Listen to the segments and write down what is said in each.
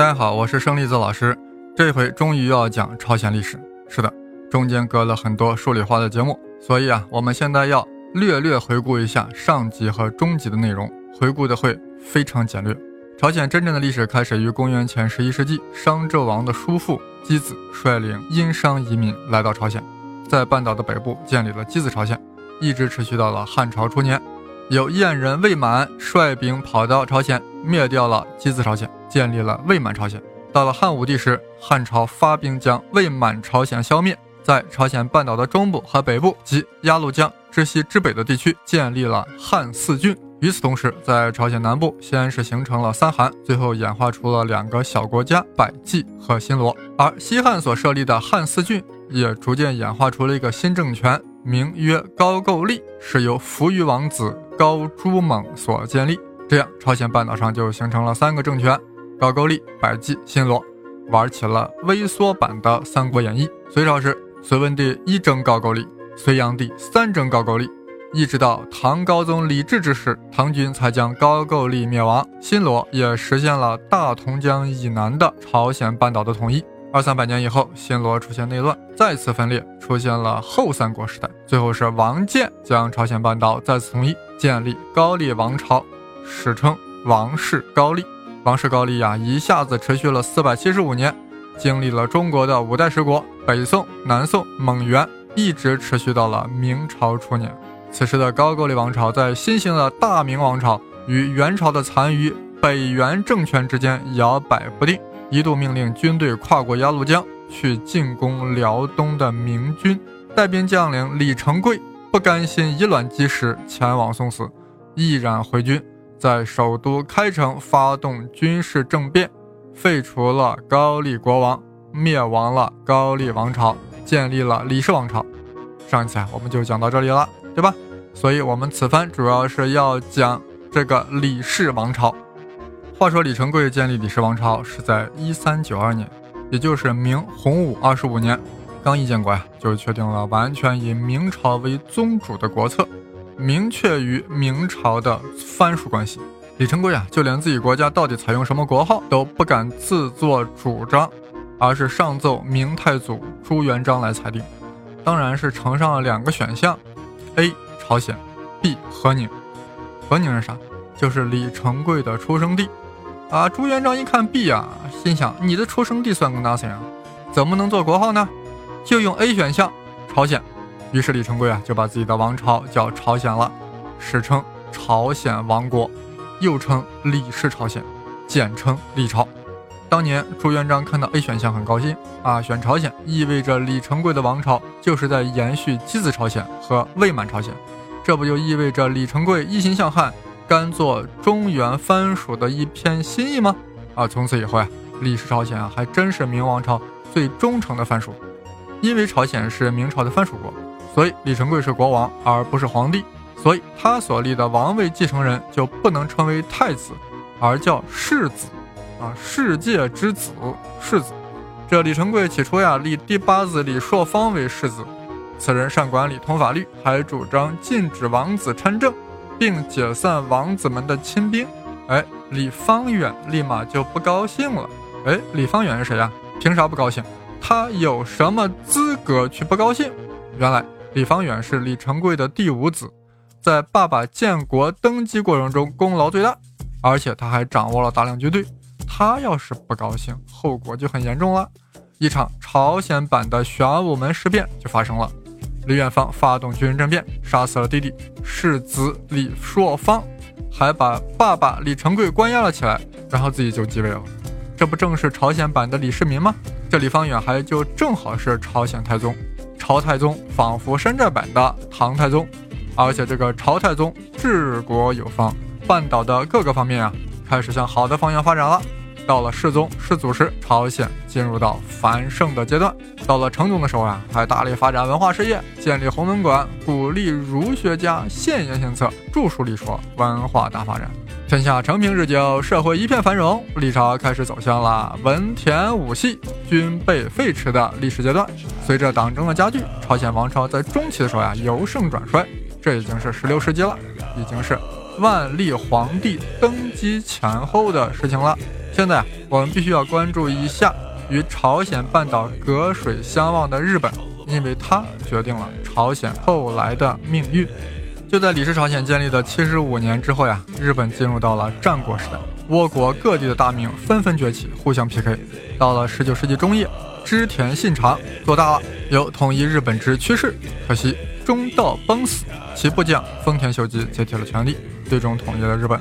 大家好，我是生粒子老师。这回终于要讲朝鲜历史。是的，中间隔了很多数理化的节目，所以啊，我们现在要略略回顾一下上集和中集的内容，回顾的会非常简略。朝鲜真正的历史开始于公元前十一世纪，商纣王的叔父箕子率领殷商移民来到朝鲜，在半岛的北部建立了箕子朝鲜，一直持续到了汉朝初年。有燕人魏满率兵跑到朝鲜，灭掉了箕子朝鲜，建立了魏满朝鲜。到了汉武帝时，汉朝发兵将魏满朝鲜消灭，在朝鲜半岛的中部和北部及鸭绿江之西之北的地区建立了汉四郡。与此同时，在朝鲜南部先是形成了三韩，最后演化出了两个小国家百济和新罗。而西汉所设立的汉四郡也逐渐演化出了一个新政权，名曰高句丽，是由扶余王子。高朱猛所建立，这样朝鲜半岛上就形成了三个政权：高句丽、百济、新罗，玩起了微缩版的《三国演义》。隋朝时，隋文帝一征高句丽，隋炀帝三征高句丽，一直到唐高宗李治之时，唐军才将高句丽灭亡，新罗也实现了大同江以南的朝鲜半岛的统一。二三百年以后，新罗出现内乱，再次分裂，出现了后三国时代。最后是王建将朝鲜半岛再次统一，建立高丽王朝，史称王室高丽。王室高丽呀，一下子持续了四百七十五年，经历了中国的五代十国、北宋、南宋、蒙元，一直持续到了明朝初年。此时的高句丽王朝在新兴的大明王朝与元朝的残余北元政权之间摇摆不定。一度命令军队跨过鸭绿江去进攻辽东的明军，带兵将领李成桂不甘心以卵击石，前往送死，毅然回军，在首都开城发动军事政变，废除了高丽国王，灭亡了高丽王朝，建立了李氏王朝。上一次啊，我们就讲到这里了，对吧？所以，我们此番主要是要讲这个李氏王朝。话说李成桂建立李氏王朝是在一三九二年，也就是明洪武二十五年，刚一建国呀，就确定了完全以明朝为宗主的国策，明确与明朝的藩属关系。李成桂啊，就连自己国家到底采用什么国号都不敢自作主张，而是上奏明太祖朱元璋来裁定，当然是呈上了两个选项：A. 朝鲜，B. 和宁。和宁是啥？就是李成桂的出生地。啊！朱元璋一看 B 啊，心想：你的出生地算个 nothing 啊，怎么能做国号呢？就用 A 选项，朝鲜。于是李成桂啊，就把自己的王朝叫朝鲜了，史称朝鲜王国，又称李氏朝鲜，简称李朝。当年朱元璋看到 A 选项很高兴啊，选朝鲜意味着李成桂的王朝就是在延续箕子朝鲜和魏满朝鲜，这不就意味着李成桂一心向汉？甘做中原藩属的一片心意吗？啊，从此以后啊，李氏朝鲜啊，还真是明王朝最忠诚的藩属。因为朝鲜是明朝的藩属国，所以李成桂是国王而不是皇帝，所以他所立的王位继承人就不能称为太子，而叫世子。啊，世界之子，世子。这李成桂起初呀，立第八子李硕芳为世子，此人善管理，通法律，还主张禁止王子参政。并解散王子们的亲兵，哎，李方远立马就不高兴了。哎，李方远是谁呀？凭啥不高兴？他有什么资格去不高兴？原来李方远是李成桂的第五子，在爸爸建国登基过程中功劳最大，而且他还掌握了大量军队。他要是不高兴，后果就很严重了。一场朝鲜版的玄武门事变就发生了。李远芳发动军人政变，杀死了弟弟世子李硕芳，还把爸爸李成桂关押了起来，然后自己就继位了。这不正是朝鲜版的李世民吗？这李方远还就正好是朝鲜太宗。朝太宗仿佛山寨版的唐太宗，而且这个朝太宗治国有方，半岛的各个方面啊，开始向好的方向发展了。到了世宗、世祖时，朝鲜进入到繁盛的阶段。到了成宗的时候啊，还大力发展文化事业，建立弘文馆，鼓励儒学家献言献策，著书立说，文化大发展。天下承平日久，社会一片繁荣，历朝开始走向了文田武系均被废弛的历史阶段。随着党争的加剧，朝鲜王朝在中期的时候呀，由盛转衰，这已经是十六世纪了，已经是万历皇帝登基前后的事情了。现在，我们必须要关注一下与朝鲜半岛隔水相望的日本，因为它决定了朝鲜后来的命运。就在李氏朝鲜建立的七十五年之后呀，日本进入到了战国时代，倭国各地的大名纷纷崛起，互相 PK。到了十九世纪中叶，织田信长做大了，有统一日本之趋势。可惜中道崩死，其部将丰田秀吉接替了权力，最终统一了日本。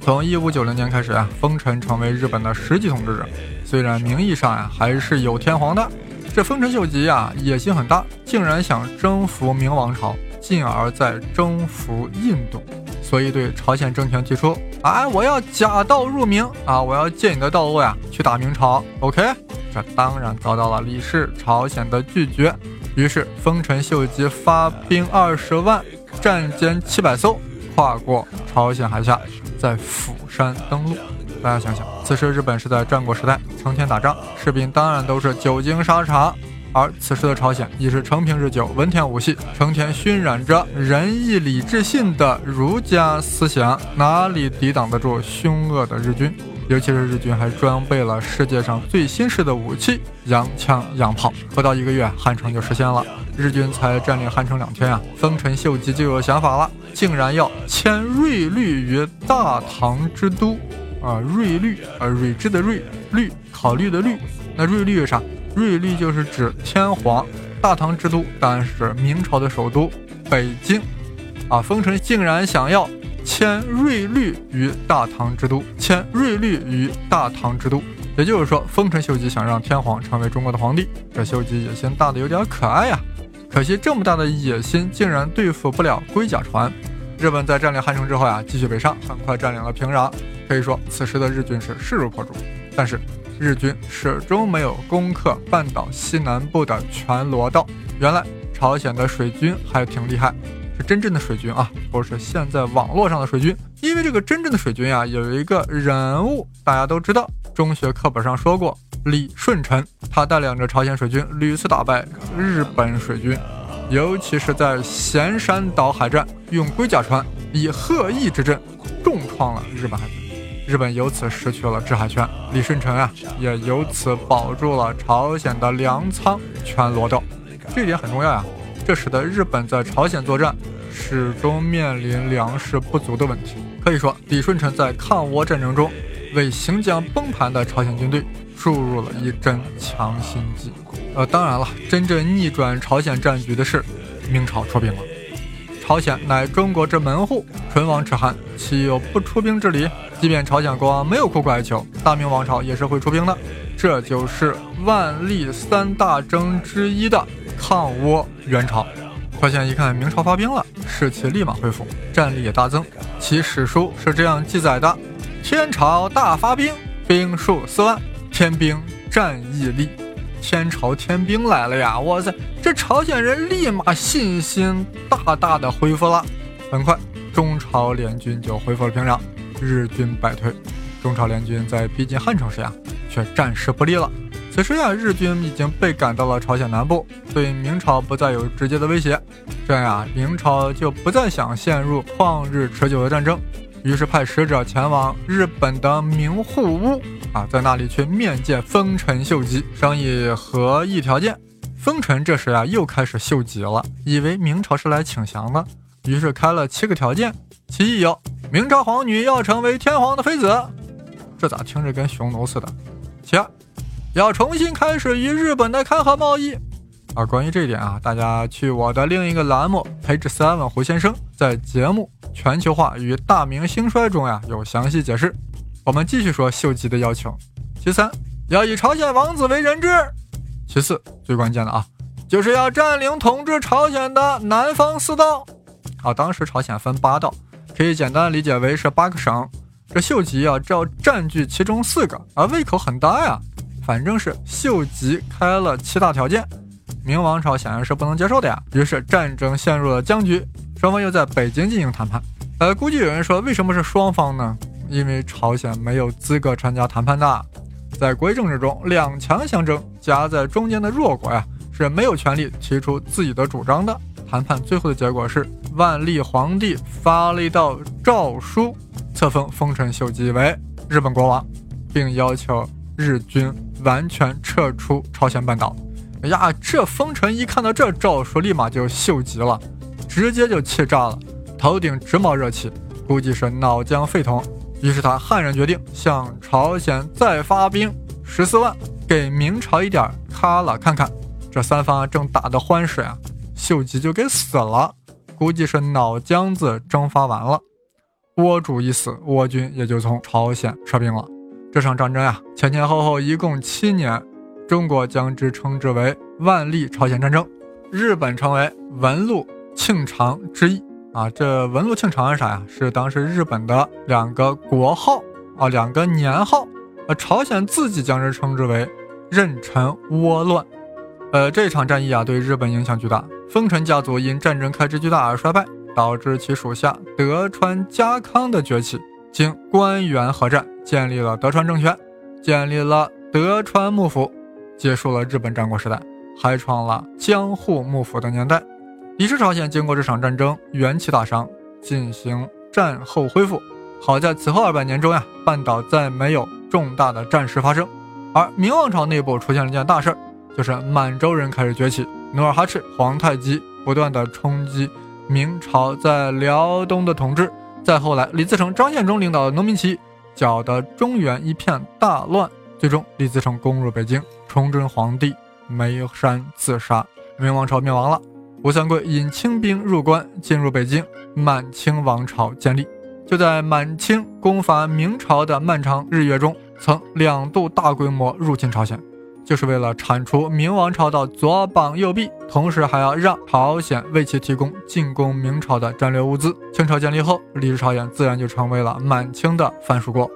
从一五九零年开始啊，丰臣成为日本的实际统治者。虽然名义上呀还是有天皇的，这丰臣秀吉呀野心很大，竟然想征服明王朝，进而再征服印度，所以对朝鲜政权提出：啊，我要假道入明啊，我要借你的道路呀去打明朝。OK，这当然遭到了李氏朝鲜的拒绝。于是丰臣秀吉发兵二十万，战舰七百艘，跨过朝鲜海峡。在釜山登陆，大家想想，此时日本是在战国时代，成天打仗，士兵当然都是久经沙场。而此时的朝鲜已是承平日久，文田武系，成天熏染着仁义礼智信的儒家思想，哪里抵挡得住凶恶的日军？尤其是日军还装备了世界上最新式的武器——洋枪洋炮。不到一个月，汉城就实现了。日军才占领汉城两天啊，丰臣秀吉就有想法了，竟然要迁瑞律于大唐之都。啊，瑞律啊，睿智的睿，律考虑的虑。那瑞律是啥？瑞律就是指天皇。大唐之都当然是明朝的首都北京。啊，丰臣竟然想要。迁瑞律于大唐之都，迁瑞律于大唐之都，也就是说，丰臣秀吉想让天皇成为中国的皇帝。这秀吉野心大的有点可爱呀，可惜这么大的野心竟然对付不了龟甲船。日本在占领汉城之后呀，继续北上，很快占领了平壤。可以说，此时的日军是势如破竹。但是，日军始终没有攻克半岛西南部的全罗道。原来，朝鲜的水军还挺厉害。是真正的水军啊，不是现在网络上的水军。因为这个真正的水军呀，有一个人物大家都知道，中学课本上说过，李舜臣，他带领着朝鲜水军屡次打败日本水军，尤其是在咸山岛海战，用龟甲船以鹤翼之阵重创了日本海军，日本由此失去了制海权，李舜臣啊，也由此保住了朝鲜的粮仓全罗道，这一点很重要呀。这使得日本在朝鲜作战始终面临粮食不足的问题。可以说，李舜臣在抗倭战争中为行将崩盘的朝鲜军队注入了一针强心剂。呃，当然了，真正逆转朝鲜战局的是明朝出兵了。朝鲜乃中国之门户，唇亡齿寒，岂有不出兵之理？即便朝鲜国王没有苦苦哀求，大明王朝也是会出兵的。这就是万历三大征之一的。抗倭援朝，朝鲜一看明朝发兵了，士气立马恢复，战力也大增。其史书是这样记载的：天朝大发兵，兵数四万，天兵战役力。天朝天兵来了呀！哇塞，这朝鲜人立马信心大大的恢复了。很快，中朝联军就恢复了平壤，日军败退。中朝联军在逼近汉城时呀，却战事不利了。此时呀，日军已经被赶到了朝鲜南部，对明朝不再有直接的威胁。这样呀，明朝就不再想陷入旷日持久的战争，于是派使者前往日本的明户屋啊，在那里去面见丰臣秀吉，商议和议条件。丰臣这时啊，又开始秀吉了，以为明朝是来请降的，于是开了七个条件，其一有明朝皇女要成为天皇的妃子，这咋听着跟匈奴似的？其二。要重新开始与日本的开河贸易啊！关于这一点啊，大家去我的另一个栏目“培智三问胡先生”在节目全球化与大明兴衰》中呀有详细解释。我们继续说秀吉的要求：其三，要以朝鲜王子为人质；其四，最关键的啊，就是要占领统治朝鲜的南方四道。啊，当时朝鲜分八道，可以简单理解为是八个省。这秀吉啊，要占据其中四个，啊，胃口很大呀。反正是秀吉开了七大条件，明王朝显然是不能接受的呀。于是战争陷入了僵局，双方又在北京进行谈判。呃，估计有人说，为什么是双方呢？因为朝鲜没有资格参加谈判的。在国际政治中，两强相争，夹在中间的弱国呀是没有权利提出自己的主张的。谈判最后的结果是，万历皇帝发了一道诏书，册封丰臣秀吉为日本国王，并要求日军。完全撤出朝鲜半岛。哎呀，这丰臣一看到这诏书，立马就秀吉了，直接就气炸了，头顶直冒热气，估计是脑浆沸腾。于是他悍然决定向朝鲜再发兵十四万，给明朝一点卡了看看。这三方正打得欢实呀，秀吉就给死了，估计是脑浆子蒸发完了。倭主一死，倭军也就从朝鲜撤兵了。这场战争呀，前前后后一共七年，中国将之称之为万历朝鲜战争，日本称为文禄庆长之役啊。这文禄庆长是啥呀？是当时日本的两个国号啊，两个年号。呃，朝鲜自己将之称之为壬辰倭乱。呃，这场战役啊，对日本影响巨大。丰臣家族因战争开支巨大而衰败，导致其属下德川家康的崛起。经官员合战，建立了德川政权，建立了德川幕府，结束了日本战国时代，开创了江户幕府的年代。李氏朝鲜经过这场战争，元气大伤，进行战后恢复。好在此后二百年中呀，半岛再没有重大的战事发生。而明王朝内部出现了一件大事儿，就是满洲人开始崛起，努尔哈赤、皇太极不断的冲击明朝在辽东的统治。再后来，李自成、张献忠领导的农民起义，搅得中原一片大乱。最终，李自成攻入北京，崇祯皇帝眉山自杀，明王朝灭亡了。吴三桂引清兵入关，进入北京，满清王朝建立。就在满清攻伐明朝的漫长日月中，曾两度大规模入侵朝鲜。就是为了铲除明王朝的左膀右臂，同时还要让朝鲜为其提供进攻明朝的战略物资。清朝建立后，李朝鲜自然就成为了满清的藩属国。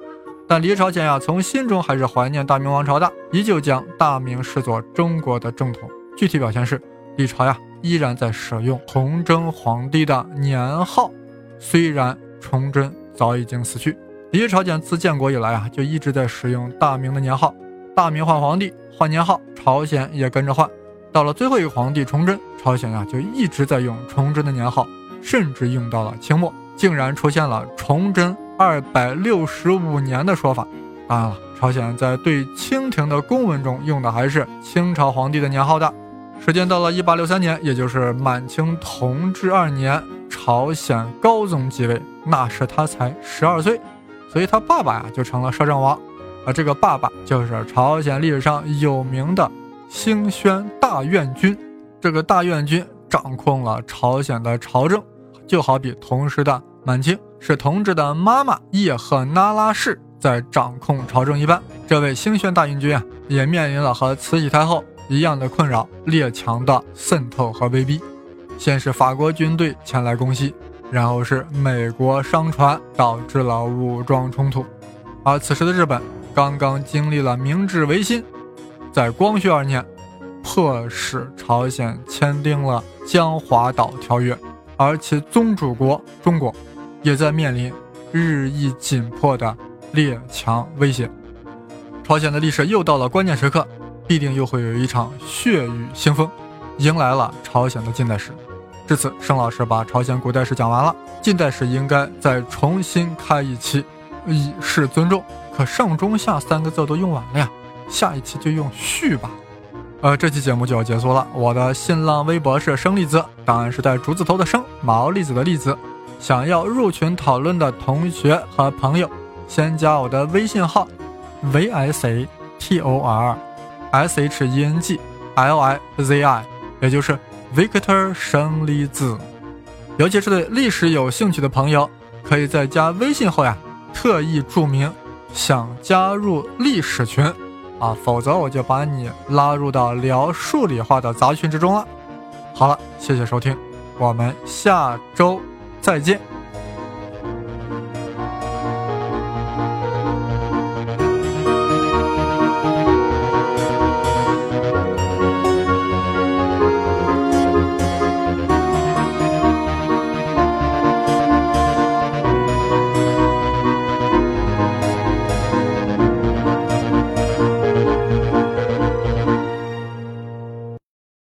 但李朝鲜呀，从心中还是怀念大明王朝的，依旧将大明视作中国的正统。具体表现是，李朝呀依然在使用崇祯皇帝的年号，虽然崇祯早已经死去。李朝鲜自建国以来啊，就一直在使用大明的年号。大明换皇帝换年号，朝鲜也跟着换。到了最后一个皇帝崇祯，朝鲜呀就一直在用崇祯的年号，甚至用到了清末，竟然出现了崇祯二百六十五年的说法。当然了，朝鲜在对清廷的公文中用的还是清朝皇帝的年号的。时间到了一八六三年，也就是满清同治二年，朝鲜高宗继位，那时他才十二岁，所以他爸爸呀就成了摄政王。而这个爸爸就是朝鲜历史上有名的兴宣大院君。这个大院君掌控了朝鲜的朝政，就好比同时的满清是同治的妈妈叶赫那拉氏在掌控朝政一般。这位兴宣大院君啊，也面临了和慈禧太后一样的困扰：列强的渗透和威逼。先是法国军队前来攻击，然后是美国商船，导致了武装冲突。而此时的日本。刚刚经历了明治维新，在光绪二年，迫使朝鲜签订了江华岛条约，而其宗主国中国，也在面临日益紧迫的列强威胁。朝鲜的历史又到了关键时刻，必定又会有一场血雨腥风，迎来了朝鲜的近代史。至此，盛老师把朝鲜古代史讲完了，近代史应该再重新开一期，以示尊重。可上中下三个字都用完了呀，下一期就用续吧。呃，这期节目就要结束了。我的新浪微博是生栗子，当然是带竹字头的生，毛栗子的栗子。想要入群讨论的同学和朋友，先加我的微信号 v s a t o r s h e n g l i z i，也就是 Victor 生栗子。尤其是对历史有兴趣的朋友，可以在加微信后呀，特意注明想加入历史群啊，否则我就把你拉入到聊数理化的杂群之中了。好了，谢谢收听，我们下周再见。